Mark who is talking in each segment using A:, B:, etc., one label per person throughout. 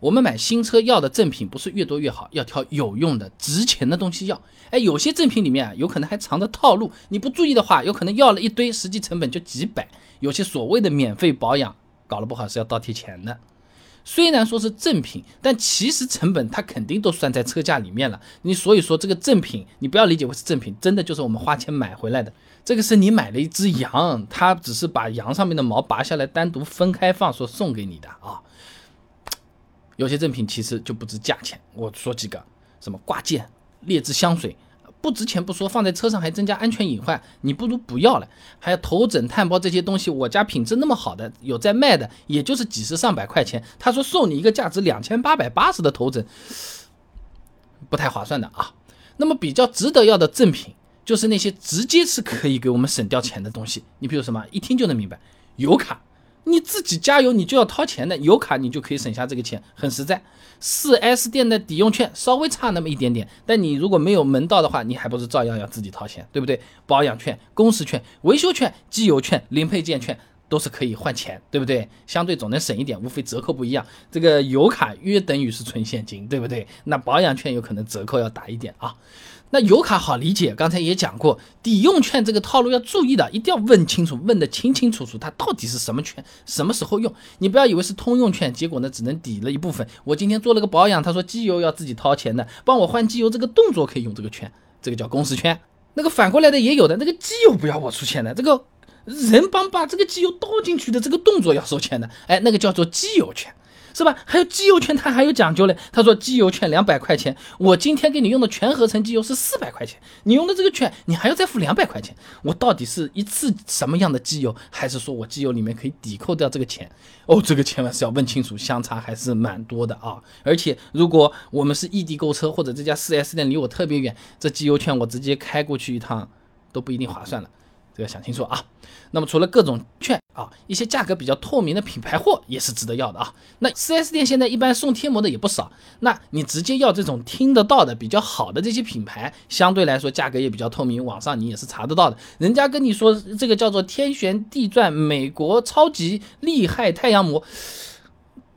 A: 我们买新车要的赠品不是越多越好，要挑有用的、值钱的东西要。哎，有些赠品里面啊，有可能还藏着套路，你不注意的话，有可能要了一堆，实际成本就几百。有些所谓的免费保养，搞得不好是要倒贴钱的。虽然说是赠品，但其实成本它肯定都算在车价里面了。你所以说这个赠品，你不要理解为是赠品，真的就是我们花钱买回来的。这个是你买了一只羊，他只是把羊上面的毛拔下来，单独分开放，说送给你的啊。有些赠品其实就不值价钱，我说几个，什么挂件、劣质香水，不值钱不说，放在车上还增加安全隐患，你不如不要了。还有头枕、炭包这些东西，我家品质那么好的，有在卖的，也就是几十上百块钱。他说送你一个价值两千八百八十的头枕，不太划算的啊。那么比较值得要的赠品，就是那些直接是可以给我们省掉钱的东西。你比如什么，一听就能明白，油卡。你自己加油，你就要掏钱的，油卡你就可以省下这个钱，很实在。四 S 店的抵用券稍微差那么一点点，但你如果没有门道的话，你还不是照样要自己掏钱，对不对？保养券、工时券、维修券、机油券、零配件券都是可以换钱，对不对？相对总能省一点，无非折扣不一样。这个油卡约等于是纯现金，对不对？那保养券有可能折扣要打一点啊。那油卡好理解，刚才也讲过，抵用券这个套路要注意的，一定要问清楚，问得清清楚楚，它到底是什么券，什么时候用？你不要以为是通用券，结果呢只能抵了一部分。我今天做了个保养，他说机油要自己掏钱的，帮我换机油这个动作可以用这个券，这个叫公司券。那个反过来的也有的，那个机油不要我出钱的，这个人帮把这个机油倒进去的这个动作要收钱的，哎，那个叫做机油券。是吧？还有机油券，它还有讲究嘞。他说机油券两百块钱，我今天给你用的全合成机油是四百块钱，你用的这个券，你还要再付两百块钱。我到底是一次什么样的机油，还是说我机油里面可以抵扣掉这个钱？哦，这个千万是要问清楚，相差还是蛮多的啊。而且如果我们是异地购车，或者这家 4S 店离我特别远，这机油券我直接开过去一趟都不一定划算了。这个想清楚啊。那么除了各种券啊，一些价格比较透明的品牌货也是值得要的啊。那 4S 店现在一般送贴膜的也不少，那你直接要这种听得到的比较好的这些品牌，相对来说价格也比较透明，网上你也是查得到的。人家跟你说这个叫做天旋地转美国超级厉害太阳膜，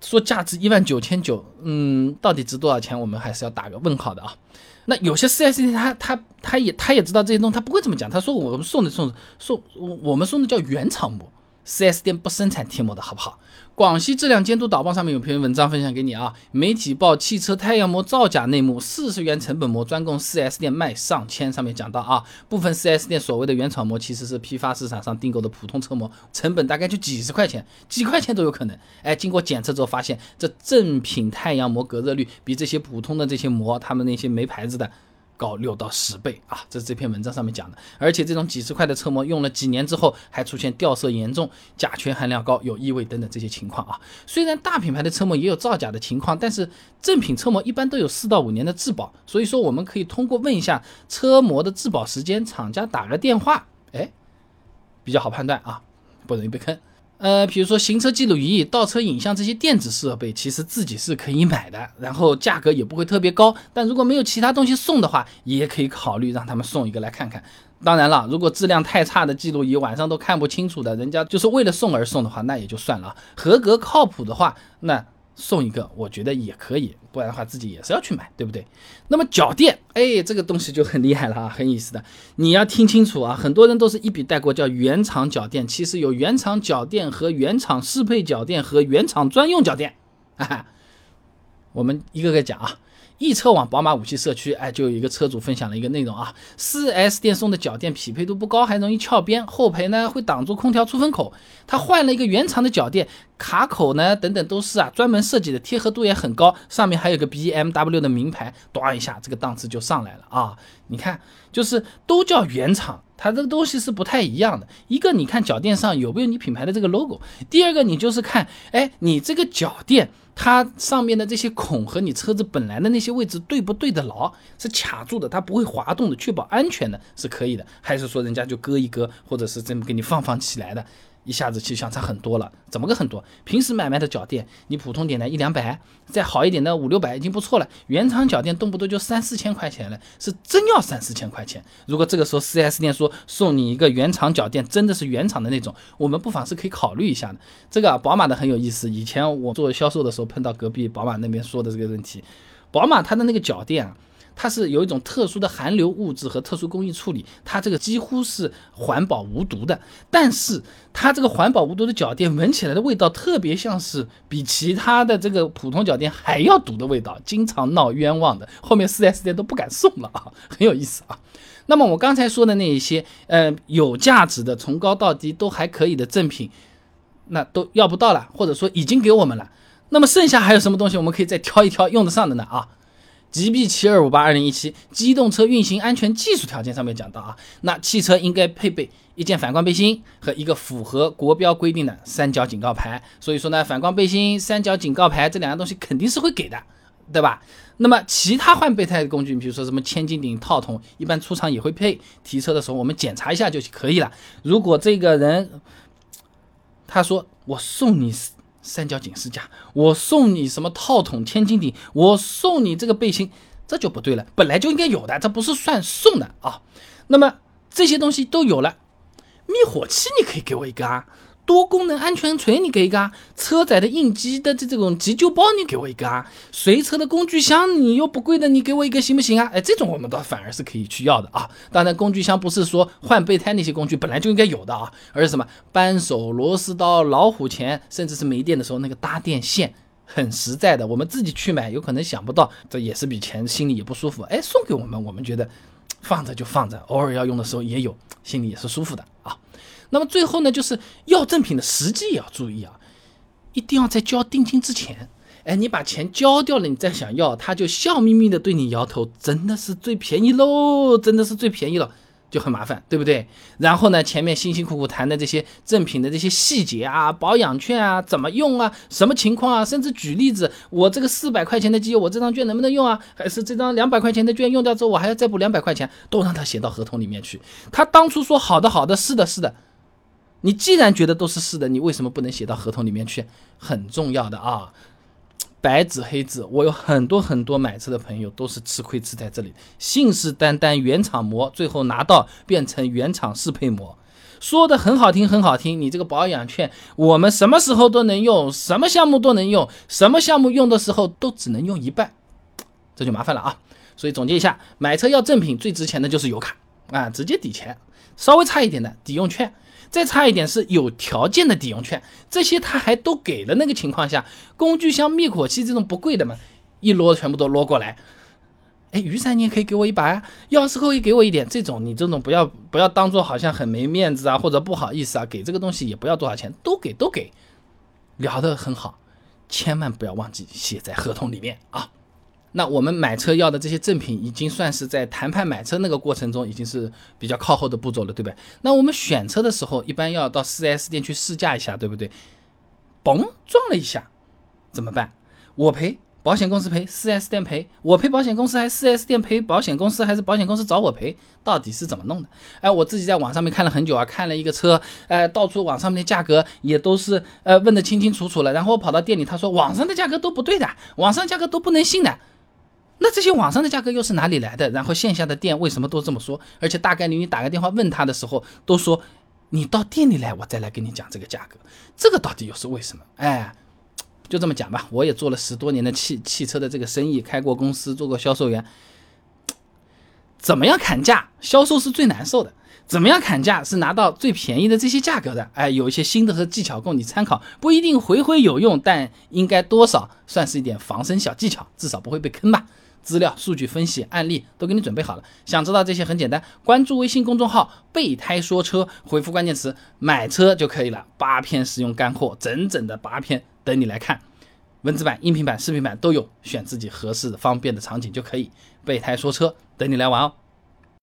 A: 说价值一万九千九，嗯，到底值多少钱？我们还是要打个问号的啊。那有些四 S 店他他他也他也知道这些东西，他不会这么讲。他说我们送的送送我们送的叫原厂膜，4S 店不生产贴膜的好不好？广西质量监督导报上面有篇文章分享给你啊。媒体报汽车太阳膜造假内幕，四十元成本膜专供 4S 店卖上千。上面讲到啊，部分 4S 店所谓的原厂膜其实是批发市场上订购的普通车膜，成本大概就几十块钱，几块钱都有可能。哎，经过检测之后发现，这正品太阳膜隔热率比这些普通的这些膜，他们那些没牌子的。高六到十倍啊！这是这篇文章上面讲的，而且这种几十块的车膜用了几年之后，还出现掉色严重、甲醛含量高、有异味等等这些情况啊。虽然大品牌的车膜也有造假的情况，但是正品车膜一般都有四到五年的质保，所以说我们可以通过问一下车膜的质保时间，厂家打个电话，哎，比较好判断啊，不容易被坑。呃，比如说行车记录仪、倒车影像这些电子设备，其实自己是可以买的，然后价格也不会特别高。但如果没有其他东西送的话，也可以考虑让他们送一个来看看。当然了，如果质量太差的记录仪晚上都看不清楚的，人家就是为了送而送的话，那也就算了。合格靠谱的话，那。送一个，我觉得也可以，不然的话自己也是要去买，对不对？那么脚垫，哎，这个东西就很厉害了啊，很意思的，你要听清楚啊，很多人都是一笔带过，叫原厂脚垫，其实有原厂脚垫和原厂适配脚垫和原厂专用脚垫，哈哈，我们一个个讲啊。易车网宝马五系社区，哎，就有一个车主分享了一个内容啊，4S 店送的脚垫匹配度不高，还容易翘边，后排呢会挡住空调出风口。他换了一个原厂的脚垫，卡口呢等等都是啊专门设计的，贴合度也很高，上面还有个 BMW 的名牌，咣一下这个档次就上来了啊！你看，就是都叫原厂，它这个东西是不太一样的。一个你看脚垫上有没有你品牌的这个 logo，第二个你就是看，哎，你这个脚垫。它上面的这些孔和你车子本来的那些位置对不对得牢？是卡住的，它不会滑动的，确保安全的是可以的。还是说人家就割一割，或者是这么给你放放起来的？一下子就相差很多了，怎么个很多？平时买卖的脚垫，你普通点的一两百，再好一点的五六百已经不错了。原厂脚垫动不动就三四千块钱了，是真要三四千块钱。如果这个时候 4S 店说送你一个原厂脚垫，真的是原厂的那种，我们不妨是可以考虑一下的。这个宝马的很有意思，以前我做销售的时候碰到隔壁宝马那边说的这个问题，宝马它的那个脚垫啊。它是有一种特殊的含硫物质和特殊工艺处理，它这个几乎是环保无毒的。但是它这个环保无毒的脚垫闻起来的味道特别像是比其他的这个普通脚垫还要毒的味道，经常闹冤枉的。后面 4S 店都不敢送了啊，很有意思啊。那么我刚才说的那一些，呃，有价值的，从高到低都还可以的赠品，那都要不到了，或者说已经给我们了。那么剩下还有什么东西我们可以再挑一挑用得上的呢？啊？GB 七二五八二零一七机动车运行安全技术条件上面讲到啊，那汽车应该配备一件反光背心和一个符合国标规定的三角警告牌。所以说呢，反光背心、三角警告牌这两样东西肯定是会给的，对吧？那么其他换备胎的工具，比如说什么千斤顶套筒，一般出厂也会配。提车的时候我们检查一下就可以了。如果这个人他说我送你。三角警示架，我送你什么套筒、千斤顶，我送你这个背心，这就不对了，本来就应该有的，这不是算送的啊。那么这些东西都有了，灭火器你可以给我一个啊。多功能安全锤，你给一个啊；车载的应急的这这种急救包，你给我一个啊；随车的工具箱，你又不贵的，你给我一个行不行啊？哎，这种我们倒反而是可以去要的啊。当然，工具箱不是说换备胎那些工具本来就应该有的啊，而是什么扳手、螺丝刀、老虎钳，甚至是没电的时候那个搭电线，很实在的。我们自己去买，有可能想不到，这也是笔钱，心里也不舒服。哎，送给我们，我们觉得放着就放着，偶尔要用的时候也有，心里也是舒服的啊。那么最后呢，就是要赠品的时机也要注意啊，一定要在交定金之前。哎，你把钱交掉了，你再想要，他就笑眯眯的对你摇头，真的是最便宜喽，真的是最便宜了，就很麻烦，对不对？然后呢，前面辛辛苦苦谈的这些赠品的这些细节啊，保养券啊，怎么用啊，什么情况啊，甚至举例子，我这个四百块钱的机油，我这张券能不能用啊？还是这张两百块钱的券用掉之后，我还要再补两百块钱，都让他写到合同里面去。他当初说好的好的，是的是的。你既然觉得都是是的，你为什么不能写到合同里面去？很重要的啊，白纸黑字。我有很多很多买车的朋友都是吃亏吃在这里，信誓旦旦原厂膜，最后拿到变成原厂适配膜，说的很好听很好听。你这个保养券，我们什么时候都能用，什么项目都能用，什么项目用的时候都只能用一半，这就麻烦了啊。所以总结一下，买车要正品，最值钱的就是油卡啊，直接抵钱，稍微差一点的抵用券。再差一点是有条件的抵用券，这些他还都给了。那个情况下，工具箱、灭火器这种不贵的嘛，一摞全部都摞过来。哎，雨伞你也可以给我一把呀，钥匙扣也给我一点。这种你这种不要不要当做好像很没面子啊，或者不好意思啊，给这个东西也不要多少钱，都给都给，聊得很好，千万不要忘记写在合同里面啊。那我们买车要的这些赠品，已经算是在谈判买车那个过程中，已经是比较靠后的步骤了，对不对？那我们选车的时候，一般要到 4S 店去试驾一下，对不对？嘣，撞了一下，怎么办？我赔，保险公司赔，4S 店赔，我赔保险公司，还是 4S 店赔保险公司，还是保险公司找我赔？到底是怎么弄的？哎，我自己在网上面看了很久啊，看了一个车，哎，到处网上面的价格也都是呃问得清清楚楚了，然后我跑到店里，他说网上的价格都不对的，网上价格都不能信的。那这些网上的价格又是哪里来的？然后线下的店为什么都这么说？而且大概率你打个电话问他的时候，都说你到店里来，我再来跟你讲这个价格。这个到底又是为什么？哎，就这么讲吧。我也做了十多年的汽汽车的这个生意，开过公司，做过销售员。怎么样砍价？销售是最难受的。怎么样砍价是拿到最便宜的这些价格的？哎，有一些心得和技巧供你参考，不一定回回有用，但应该多少算是一点防身小技巧，至少不会被坑吧。资料、数据分析、案例都给你准备好了。想知道这些很简单，关注微信公众号“备胎说车”，回复关键词“买车”就可以了。八篇实用干货，整整的八篇等你来看，文字版、音频版、视频版都有，选自己合适的、方便的场景就可以。备胎说车，等你来玩哦。